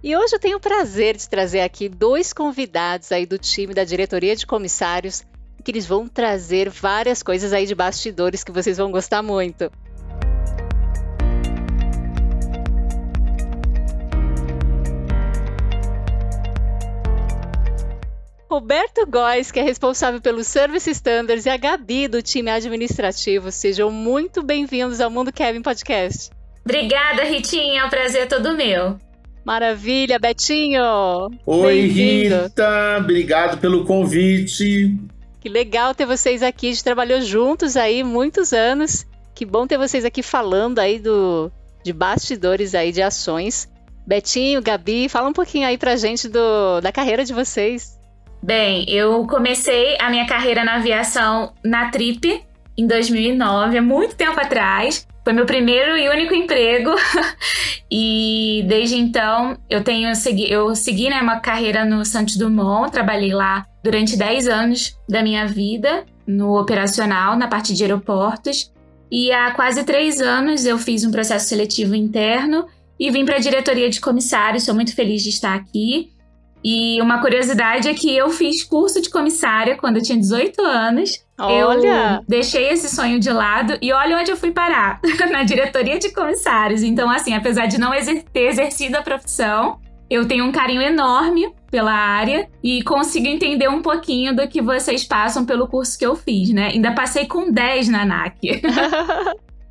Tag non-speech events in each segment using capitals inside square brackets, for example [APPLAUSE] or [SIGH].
E hoje eu tenho o prazer de trazer aqui dois convidados aí do time da diretoria de comissários, que eles vão trazer várias coisas aí de bastidores que vocês vão gostar muito. Roberto Góes, que é responsável pelo Service Standards, e a Gabi, do time administrativo. Sejam muito bem-vindos ao Mundo Kevin Podcast. Obrigada, Ritinha. É um prazer todo meu. Maravilha, Betinho. Oi, Rita. Obrigado pelo convite. Que legal ter vocês aqui. A gente trabalhou juntos aí muitos anos. Que bom ter vocês aqui falando aí do, de bastidores aí de ações. Betinho, Gabi, fala um pouquinho aí pra gente do, da carreira de vocês. Bem, eu comecei a minha carreira na aviação na Trip em 2009, há muito tempo atrás. Foi meu primeiro e único emprego. [LAUGHS] e desde então eu tenho segui, eu segui né, uma carreira no Santos Dumont, trabalhei lá durante 10 anos da minha vida no operacional, na parte de aeroportos. E há quase três anos eu fiz um processo seletivo interno e vim para a diretoria de comissários. Sou muito feliz de estar aqui. E uma curiosidade é que eu fiz curso de comissária quando eu tinha 18 anos. Olha! Eu deixei esse sonho de lado e olha onde eu fui parar [LAUGHS] na diretoria de comissários. Então, assim, apesar de não exer ter exercido a profissão, eu tenho um carinho enorme pela área e consigo entender um pouquinho do que vocês passam pelo curso que eu fiz, né? Ainda passei com 10 na ANAC. [LAUGHS]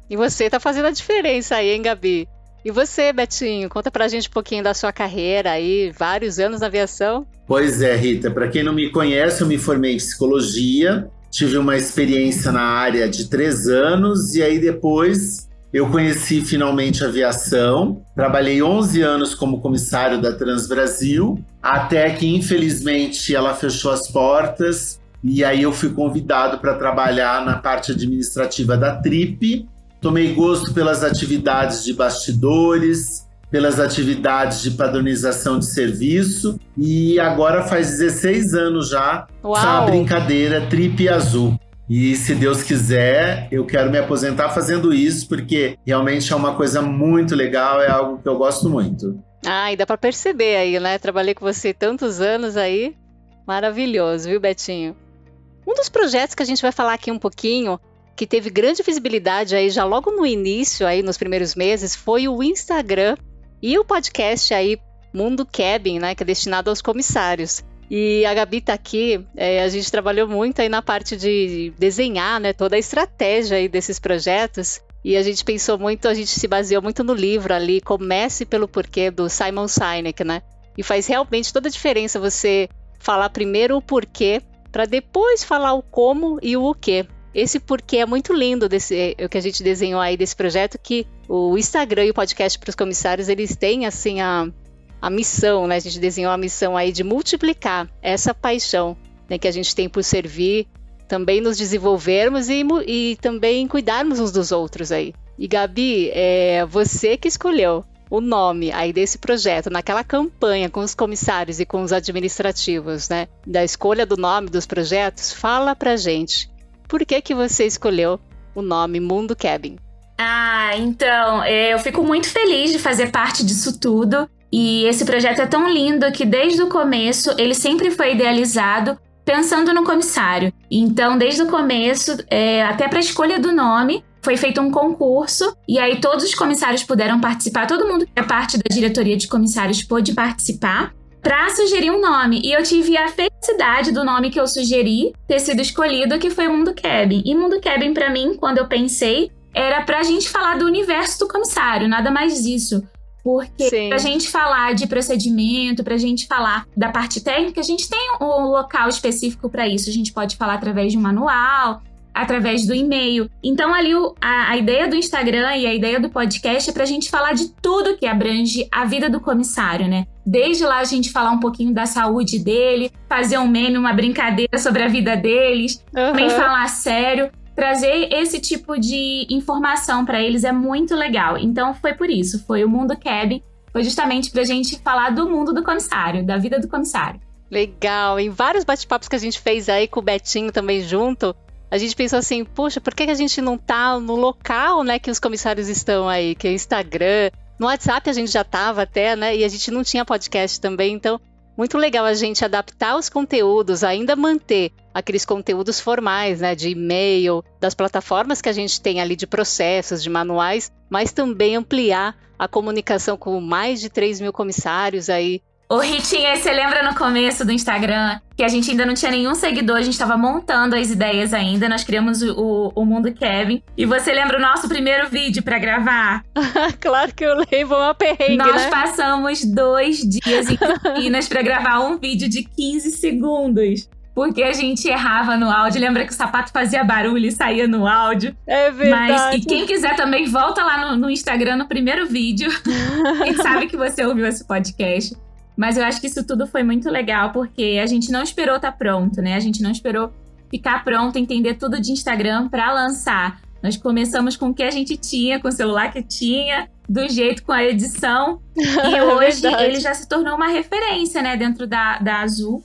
e você tá fazendo a diferença aí, hein, Gabi? E você, Betinho, conta pra gente um pouquinho da sua carreira aí, vários anos na aviação. Pois é, Rita, para quem não me conhece, eu me formei em psicologia, tive uma experiência na área de três anos e aí depois eu conheci finalmente a aviação. Trabalhei 11 anos como comissário da Transbrasil, até que infelizmente ela fechou as portas e aí eu fui convidado para trabalhar na parte administrativa da Trip Tomei gosto pelas atividades de bastidores, pelas atividades de padronização de serviço e agora faz 16 anos já Uau. essa brincadeira Trip Azul. E se Deus quiser, eu quero me aposentar fazendo isso, porque realmente é uma coisa muito legal, é algo que eu gosto muito. Ah, e dá para perceber aí, né? Trabalhei com você tantos anos aí. Maravilhoso, viu, Betinho? Um dos projetos que a gente vai falar aqui um pouquinho que teve grande visibilidade aí já logo no início, aí nos primeiros meses, foi o Instagram e o podcast aí Mundo Cabin, né, que é destinado aos comissários. E a Gabi tá aqui, é, a gente trabalhou muito aí na parte de desenhar, né, toda a estratégia aí desses projetos. E a gente pensou muito, a gente se baseou muito no livro ali, Comece pelo Porquê, do Simon Sinek, né? E faz realmente toda a diferença você falar primeiro o porquê, para depois falar o como e o o quê. Esse porquê é muito lindo desse o que a gente desenhou aí desse projeto que o Instagram e o podcast para os comissários eles têm assim a, a missão, né? A gente desenhou a missão aí de multiplicar essa paixão né, que a gente tem por servir, também nos desenvolvermos e, e também cuidarmos uns dos outros aí. E Gabi, é você que escolheu o nome aí desse projeto, naquela campanha com os comissários e com os administrativos, né? Da escolha do nome dos projetos, fala pra gente por que, que você escolheu o nome Mundo Cabin? Ah, então, é, eu fico muito feliz de fazer parte disso tudo. E esse projeto é tão lindo que desde o começo ele sempre foi idealizado pensando no comissário. Então, desde o começo, é, até para a escolha do nome, foi feito um concurso e aí todos os comissários puderam participar, todo mundo que é parte da diretoria de comissários pôde participar para sugerir um nome. E eu tive a felicidade do nome que eu sugeri ter sido escolhido, que foi Mundo Cabin. E Mundo Cabin, para mim, quando eu pensei, era pra gente falar do universo do comissário, nada mais disso. Porque Sim. pra gente falar de procedimento, pra gente falar da parte técnica, a gente tem um local específico para isso. A gente pode falar através de um manual, através do e-mail. Então, ali, a, a, ideia do Instagram e a ideia do podcast é pra gente falar de tudo que abrange a vida do comissário, né? Desde lá a gente falar um pouquinho da saúde dele, fazer um meme, uma brincadeira sobre a vida deles, uhum. também falar sério trazer esse tipo de informação para eles é muito legal. Então foi por isso, foi o Mundo Cabin, foi justamente para a gente falar do mundo do comissário, da vida do comissário. Legal, em vários bate-papos que a gente fez aí com o Betinho também junto, a gente pensou assim, puxa, por que a gente não tá no local, né, que os comissários estão aí, que é Instagram, no WhatsApp a gente já tava até, né, e a gente não tinha podcast também, então muito legal a gente adaptar os conteúdos, ainda manter aqueles conteúdos formais, né, de e-mail, das plataformas que a gente tem ali de processos, de manuais, mas também ampliar a comunicação com mais de 3 mil comissários aí Ô, Ritinha, você lembra no começo do Instagram que a gente ainda não tinha nenhum seguidor, a gente estava montando as ideias ainda, nós criamos o, o Mundo Kevin. E você lembra o nosso primeiro vídeo para gravar? [LAUGHS] claro que eu lembro, uma perrengue, Nós né? passamos dois dias em [LAUGHS] Campinas para gravar um vídeo de 15 segundos porque a gente errava no áudio. Lembra que o sapato fazia barulho e saía no áudio? É verdade. Mas, e quem quiser também, volta lá no, no Instagram no primeiro vídeo. [LAUGHS] gente sabe que você ouviu esse podcast. Mas eu acho que isso tudo foi muito legal, porque a gente não esperou estar tá pronto, né? A gente não esperou ficar pronto, entender tudo de Instagram para lançar. Nós começamos com o que a gente tinha, com o celular que tinha, do jeito com a edição. E [LAUGHS] é hoje é ele já se tornou uma referência, né, dentro da, da Azul.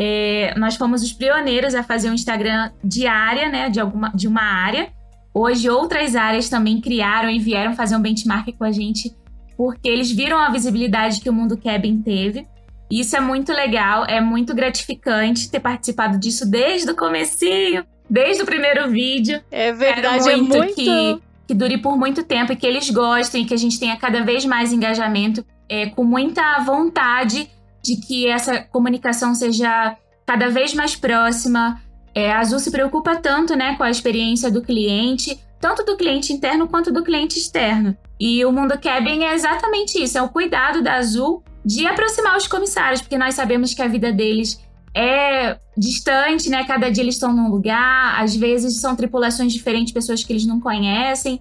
É, nós fomos os pioneiros a fazer um Instagram diária, né, de, alguma, de uma área. Hoje outras áreas também criaram e vieram fazer um benchmark com a gente porque eles viram a visibilidade que o Mundo Kevin teve. E isso é muito legal, é muito gratificante ter participado disso desde o comecinho, desde o primeiro vídeo. É verdade, Quero muito é muito... Que, que dure por muito tempo e que eles gostem, que a gente tenha cada vez mais engajamento, é, com muita vontade de que essa comunicação seja cada vez mais próxima. É, a Azul se preocupa tanto né, com a experiência do cliente, tanto do cliente interno quanto do cliente externo. E o Mundo Cabin é exatamente isso, é o cuidado da Azul de aproximar os comissários, porque nós sabemos que a vida deles é distante, né? Cada dia eles estão num lugar, às vezes são tripulações diferentes, pessoas que eles não conhecem,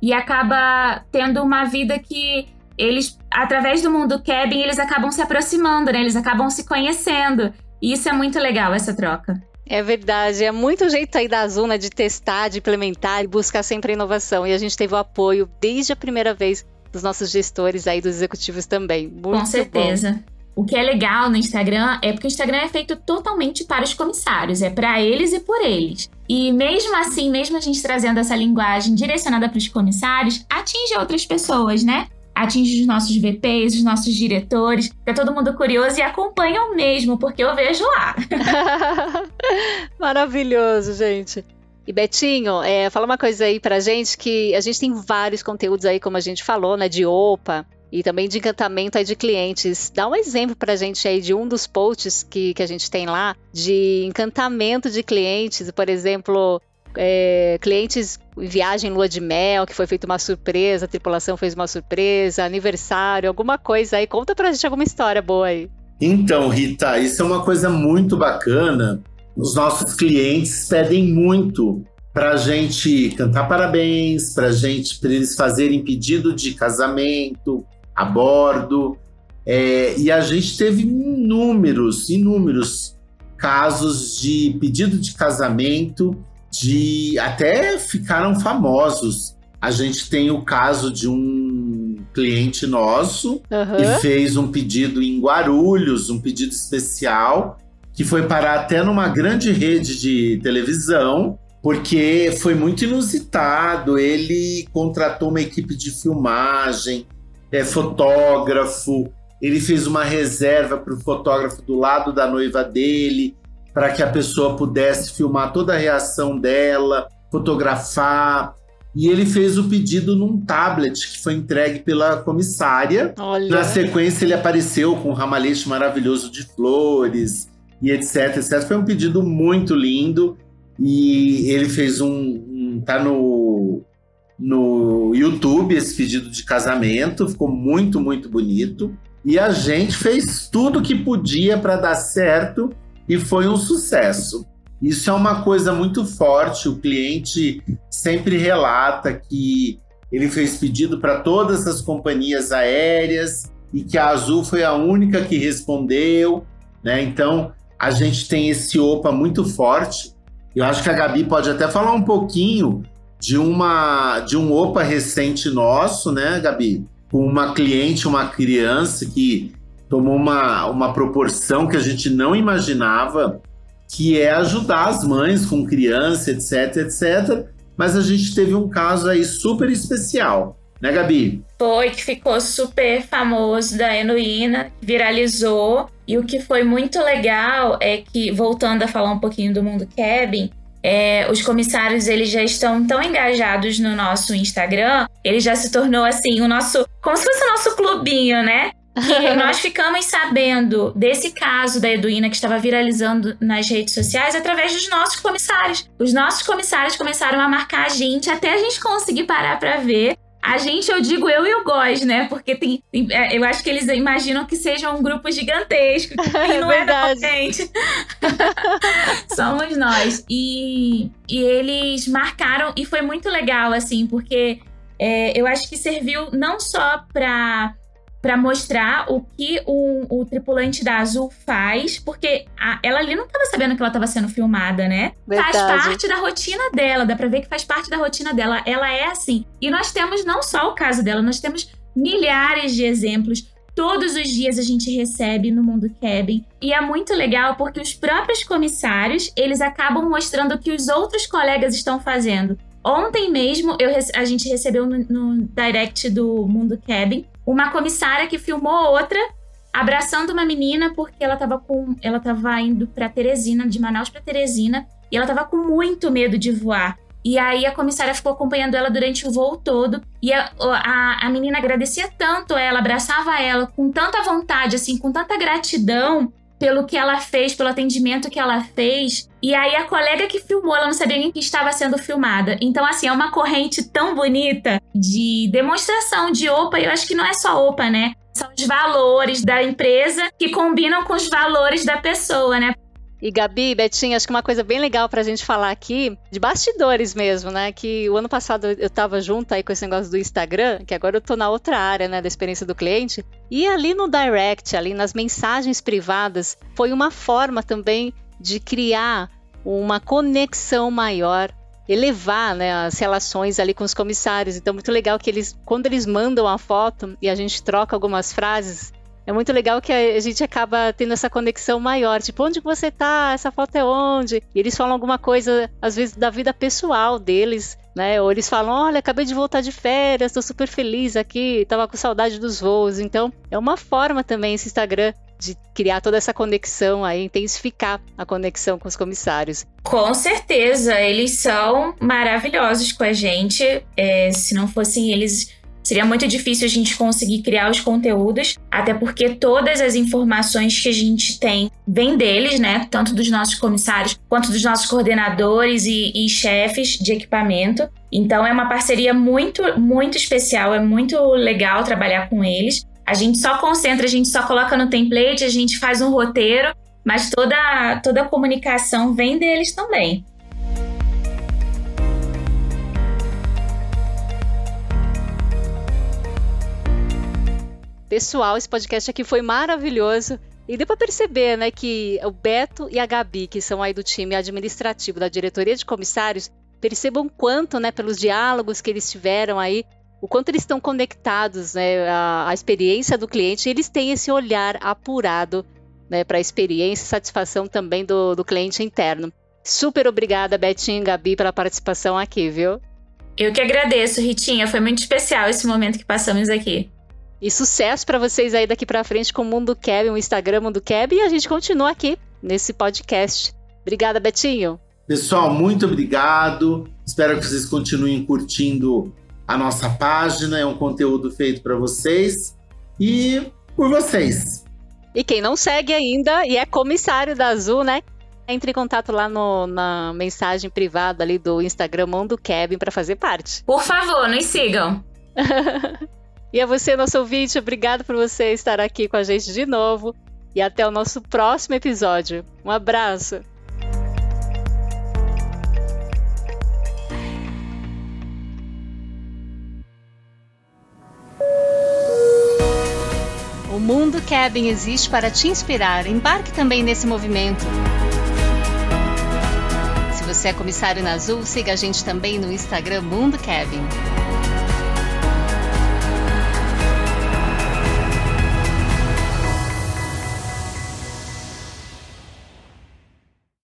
e acaba tendo uma vida que eles, através do mundo cabin, eles acabam se aproximando, né? Eles acabam se conhecendo. E isso é muito legal, essa troca. É verdade, é muito jeito aí da Zuna de testar, de implementar e buscar sempre inovação. E a gente teve o apoio desde a primeira vez dos nossos gestores aí, dos executivos também. Muito Com certeza. Bom. O que é legal no Instagram é porque o Instagram é feito totalmente para os comissários, é para eles e por eles. E mesmo assim, mesmo a gente trazendo essa linguagem direcionada para os comissários, atinge outras pessoas, né? Atinge os nossos VPs, os nossos diretores. Fica todo mundo curioso e acompanha o mesmo, porque eu vejo lá. [LAUGHS] Maravilhoso, gente. E Betinho, é, fala uma coisa aí pra gente que a gente tem vários conteúdos aí, como a gente falou, né, de OPA e também de encantamento aí de clientes. Dá um exemplo pra gente aí de um dos posts que, que a gente tem lá de encantamento de clientes, por exemplo, é, clientes em viagem lua de mel, que foi feita uma surpresa, a tripulação fez uma surpresa, aniversário, alguma coisa aí. Conta pra gente alguma história boa aí. Então, Rita, isso é uma coisa muito bacana. Os nossos clientes pedem muito para a gente cantar parabéns, para gente, para eles fazerem pedido de casamento a bordo. É, e a gente teve inúmeros, inúmeros casos de pedido de casamento de até ficaram famosos. A gente tem o caso de um cliente nosso uhum. que fez um pedido em Guarulhos, um pedido especial, que foi parar até numa grande rede de televisão, porque foi muito inusitado. Ele contratou uma equipe de filmagem, é fotógrafo, ele fez uma reserva para o fotógrafo do lado da noiva dele para que a pessoa pudesse filmar toda a reação dela, fotografar. E ele fez o pedido num tablet que foi entregue pela comissária. Olha. Na sequência, ele apareceu com um ramalhete maravilhoso de flores e etc, etc. Foi um pedido muito lindo. E ele fez um. um tá no, no YouTube esse pedido de casamento. Ficou muito, muito bonito. E a gente fez tudo que podia para dar certo e foi um sucesso. Isso é uma coisa muito forte. O cliente sempre relata que ele fez pedido para todas as companhias aéreas e que a Azul foi a única que respondeu, né? Então a gente tem esse OPA muito forte. Eu acho que a Gabi pode até falar um pouquinho de uma de um OPA recente nosso, né, Gabi? Com uma cliente, uma criança que tomou uma, uma proporção que a gente não imaginava, que é ajudar as mães com criança, etc, etc. Mas a gente teve um caso aí super especial, né, Gabi? Foi, que ficou super famoso da Enuína, viralizou. E o que foi muito legal é que, voltando a falar um pouquinho do mundo cabin, é, os comissários eles já estão tão engajados no nosso Instagram, ele já se tornou assim o nosso, como se fosse o nosso clubinho, né? Que nós ficamos sabendo desse caso da Eduína que estava viralizando nas redes sociais através dos nossos comissários. Os nossos comissários começaram a marcar a gente até a gente conseguir parar para ver a gente, eu digo eu e o Góis, né? Porque tem, é, eu acho que eles imaginam que seja um grupo gigantesco. E [LAUGHS] não é verdade. é gente. [LAUGHS] Somos nós. E, e eles marcaram, e foi muito legal, assim, porque é, eu acho que serviu não só para para mostrar o que o, o, tripulante da Azul faz, porque a, ela ali não estava sabendo que ela estava sendo filmada, né? Verdade. Faz parte da rotina dela, dá pra ver que faz parte da rotina dela. Ela é assim. E nós temos não só o caso dela, nós temos milhares de exemplos. Todos os dias a gente recebe no Mundo Cabin. E é muito legal porque os próprios comissários, eles acabam mostrando o que os outros colegas estão fazendo. Ontem mesmo eu, a gente recebeu no, no direct do Mundo Cabin uma comissária que filmou outra abraçando uma menina porque ela estava com ela tava indo para Teresina, de Manaus para Teresina, e ela estava com muito medo de voar. E aí a comissária ficou acompanhando ela durante o voo todo. E a, a, a menina agradecia tanto ela, abraçava ela com tanta vontade, assim, com tanta gratidão pelo que ela fez, pelo atendimento que ela fez. E aí a colega que filmou, ela não sabia nem que estava sendo filmada. Então, assim, é uma corrente tão bonita de demonstração de OPA. Eu acho que não é só OPA, né? São os valores da empresa que combinam com os valores da pessoa, né? E Gabi, Betinho, acho que uma coisa bem legal pra gente falar aqui, de bastidores mesmo, né? Que o ano passado eu tava junto aí com esse negócio do Instagram, que agora eu tô na outra área, né, da experiência do cliente. E ali no direct, ali nas mensagens privadas, foi uma forma também de criar uma conexão maior elevar né, as relações ali com os comissários. Então, muito legal que eles, quando eles mandam a foto e a gente troca algumas frases, é muito legal que a gente acaba tendo essa conexão maior. Tipo, onde você tá? Essa foto é onde? E eles falam alguma coisa, às vezes, da vida pessoal deles, né? Ou eles falam: olha, acabei de voltar de férias, tô super feliz aqui, tava com saudade dos voos. Então, é uma forma também esse Instagram de criar toda essa conexão aí, intensificar a conexão com os comissários. Com certeza, eles são maravilhosos com a gente. É, se não fossem eles, Seria muito difícil a gente conseguir criar os conteúdos, até porque todas as informações que a gente tem vêm deles, né? Tanto dos nossos comissários quanto dos nossos coordenadores e, e chefes de equipamento. Então é uma parceria muito, muito especial, é muito legal trabalhar com eles. A gente só concentra, a gente só coloca no template, a gente faz um roteiro, mas toda, toda a comunicação vem deles também. Pessoal, esse podcast aqui foi maravilhoso. E deu para perceber, né, que o Beto e a Gabi, que são aí do time administrativo da diretoria de comissários, percebam quanto, né, pelos diálogos que eles tiveram aí, o quanto eles estão conectados, né, à, à experiência do cliente. Eles têm esse olhar apurado, né, para a experiência e satisfação também do, do cliente interno. Super obrigada, Betinho e Gabi, pela participação aqui, viu? Eu que agradeço, Ritinha. Foi muito especial esse momento que passamos aqui. E sucesso para vocês aí daqui para frente com o Mundo Keb, o Instagram Mundo Keb, e a gente continua aqui nesse podcast. Obrigada, Betinho. Pessoal, muito obrigado. Espero que vocês continuem curtindo a nossa página. É um conteúdo feito para vocês e por vocês. E quem não segue ainda e é comissário da Azul, né? Entre em contato lá no, na mensagem privada ali do Instagram Mundo Kevin para fazer parte. Por favor, nos sigam. [LAUGHS] E a você, nosso ouvinte, obrigado por você estar aqui com a gente de novo. E até o nosso próximo episódio. Um abraço! O Mundo Cabin existe para te inspirar. Embarque também nesse movimento. Se você é comissário na Azul, siga a gente também no Instagram Mundo Cabin.